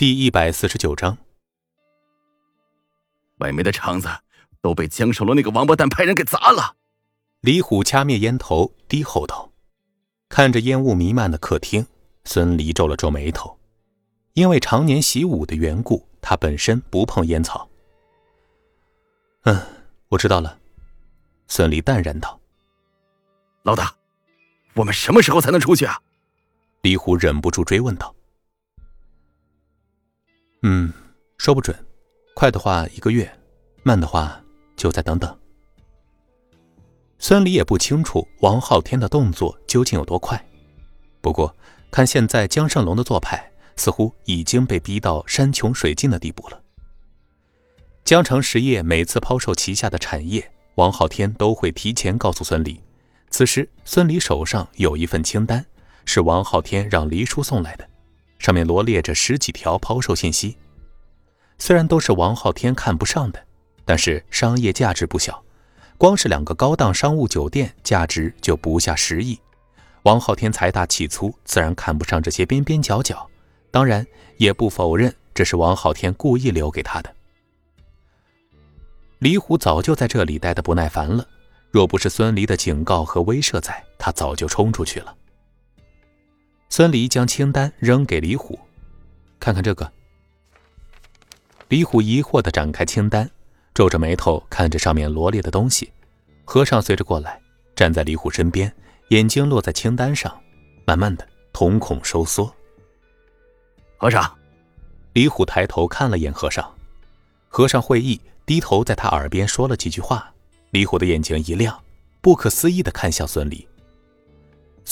第一百四十九章，外面的厂子都被江守楼那个王八蛋派人给砸了。李虎掐灭烟头，低吼道：“看着烟雾弥漫的客厅，孙离皱了皱眉头，因为常年习武的缘故，他本身不碰烟草。”嗯，我知道了。孙离淡然道：“老大，我们什么时候才能出去啊？”李虎忍不住追问道。嗯，说不准，快的话一个月，慢的话就再等等。孙离也不清楚王昊天的动作究竟有多快，不过看现在江胜龙的做派，似乎已经被逼到山穷水尽的地步了。江城实业每次抛售旗下的产业，王昊天都会提前告诉孙离。此时，孙离手上有一份清单，是王昊天让黎叔送来的。上面罗列着十几条抛售信息，虽然都是王昊天看不上的，但是商业价值不小，光是两个高档商务酒店价值就不下十亿。王昊天财大气粗，自然看不上这些边边角角，当然也不否认这是王昊天故意留给他的。李虎早就在这里待得不耐烦了，若不是孙离的警告和威慑在，他早就冲出去了。孙离将清单扔给李虎，看看这个。李虎疑惑的展开清单，皱着眉头看着上面罗列的东西。和尚随着过来，站在李虎身边，眼睛落在清单上，慢慢的瞳孔收缩。和尚，李虎抬头看了眼和尚，和尚会意，低头在他耳边说了几句话。李虎的眼睛一亮，不可思议的看向孙离。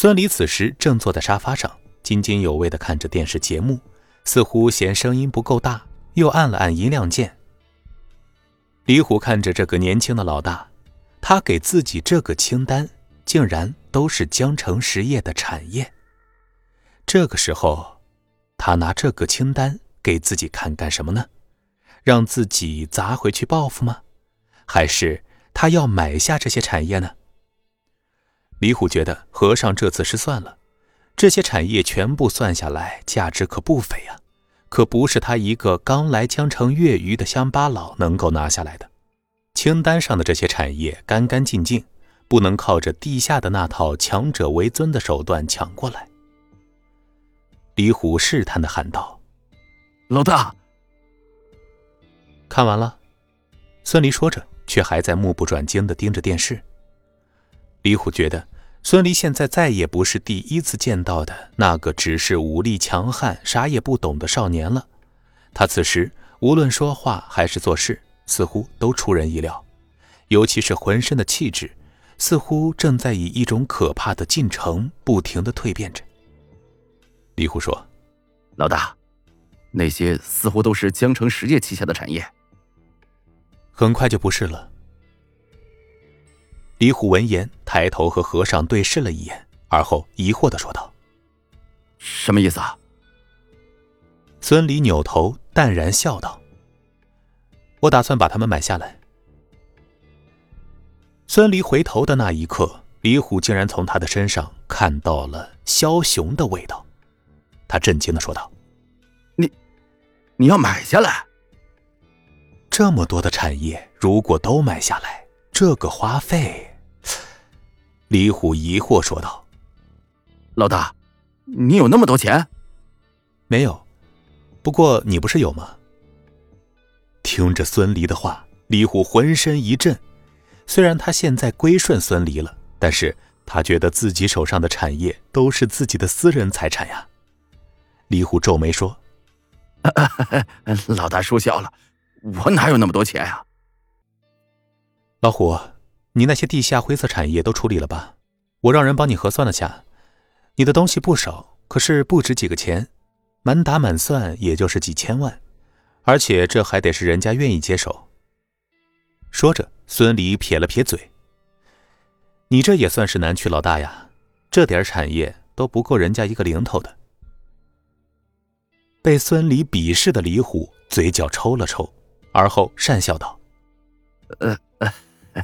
孙离此时正坐在沙发上，津津有味地看着电视节目，似乎嫌声音不够大，又按了按音量键。李虎看着这个年轻的老大，他给自己这个清单，竟然都是江城实业的产业。这个时候，他拿这个清单给自己看干什么呢？让自己砸回去报复吗？还是他要买下这些产业呢？李虎觉得和尚这次失算了，这些产业全部算下来，价值可不菲啊，可不是他一个刚来江城越狱的乡巴佬能够拿下来的。清单上的这些产业干干净净，不能靠着地下的那套强者为尊的手段抢过来。李虎试探的喊道：“老大，看完了。”孙离说着，却还在目不转睛的盯着电视。李虎觉得，孙离现在再也不是第一次见到的那个只是武力强悍、啥也不懂的少年了。他此时无论说话还是做事，似乎都出人意料，尤其是浑身的气质，似乎正在以一种可怕的进程不停的蜕变着。李虎说：“老大，那些似乎都是江城实业旗下的产业，很快就不是了。”李虎闻言，抬头和和尚对视了一眼，而后疑惑的说道：“什么意思啊？”孙离扭头淡然笑道：“我打算把他们买下来。”孙离回头的那一刻，李虎竟然从他的身上看到了枭雄的味道，他震惊的说道：“你，你要买下来？这么多的产业，如果都买下来，这个花费……”李虎疑惑说道：“老大，你有那么多钱？没有，不过你不是有吗？”听着孙离的话，李虎浑身一震。虽然他现在归顺孙离了，但是他觉得自己手上的产业都是自己的私人财产呀。李虎皱眉说：“老大说笑了，我哪有那么多钱呀？”老虎。你那些地下灰色产业都处理了吧？我让人帮你核算了下，你的东西不少，可是不值几个钱，满打满算也就是几千万，而且这还得是人家愿意接手。说着，孙离撇了撇嘴：“你这也算是南区老大呀，这点产业都不够人家一个零头的。”被孙离鄙视的李虎嘴角抽了抽，而后讪笑道：“呃。”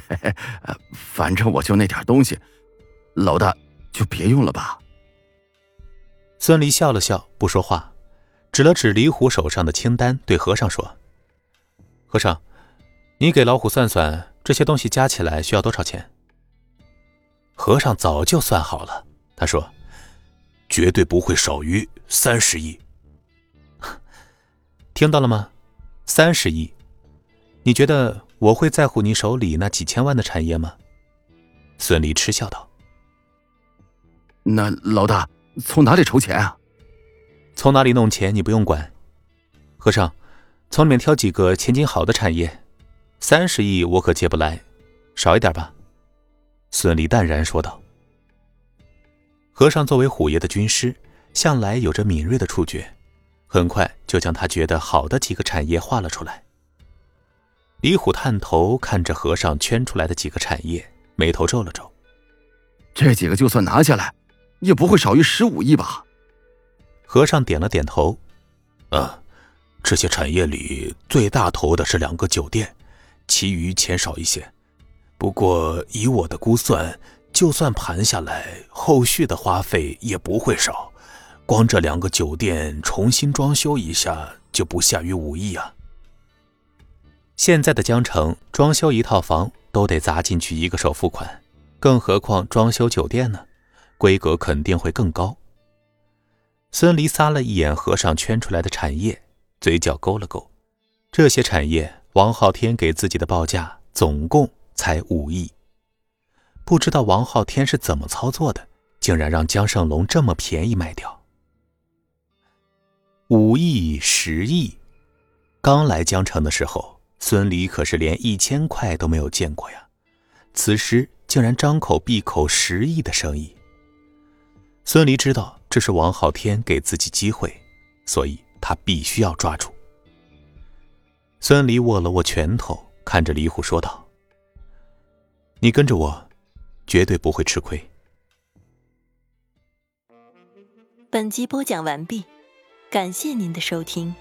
反正我就那点东西，老大就别用了吧。孙离笑了笑，不说话，指了指李虎手上的清单，对和尚说：“和尚，你给老虎算算，这些东西加起来需要多少钱？”和尚早就算好了，他说：“绝对不会少于三十亿。”听到了吗？三十亿，你觉得我会在乎你手里那几千万的产业吗？孙离嗤笑道：“那老大从哪里筹钱啊？从哪里弄钱你不用管。和尚，从里面挑几个前景好的产业。三十亿我可借不来，少一点吧。”孙离淡然说道。和尚作为虎爷的军师，向来有着敏锐的触觉。很快就将他觉得好的几个产业画了出来。李虎探头看着和尚圈出来的几个产业，眉头皱了皱。这几个就算拿下来，也不会少于十五亿吧？和尚点了点头。啊，这些产业里最大头的是两个酒店，其余钱少一些。不过以我的估算，就算盘下来，后续的花费也不会少。光这两个酒店重新装修一下就不下于五亿啊！现在的江城装修一套房都得砸进去一个首付款，更何况装修酒店呢？规格肯定会更高。孙离撒了一眼和尚圈出来的产业，嘴角勾了勾。这些产业，王昊天给自己的报价总共才五亿。不知道王昊天是怎么操作的，竟然让江胜龙这么便宜卖掉。五亿、十亿，刚来江城的时候，孙离可是连一千块都没有见过呀。此时竟然张口闭口十亿的生意。孙离知道这是王昊天给自己机会，所以他必须要抓住。孙离握了握拳头，看着李虎说道：“你跟着我，绝对不会吃亏。”本集播讲完毕。感谢您的收听。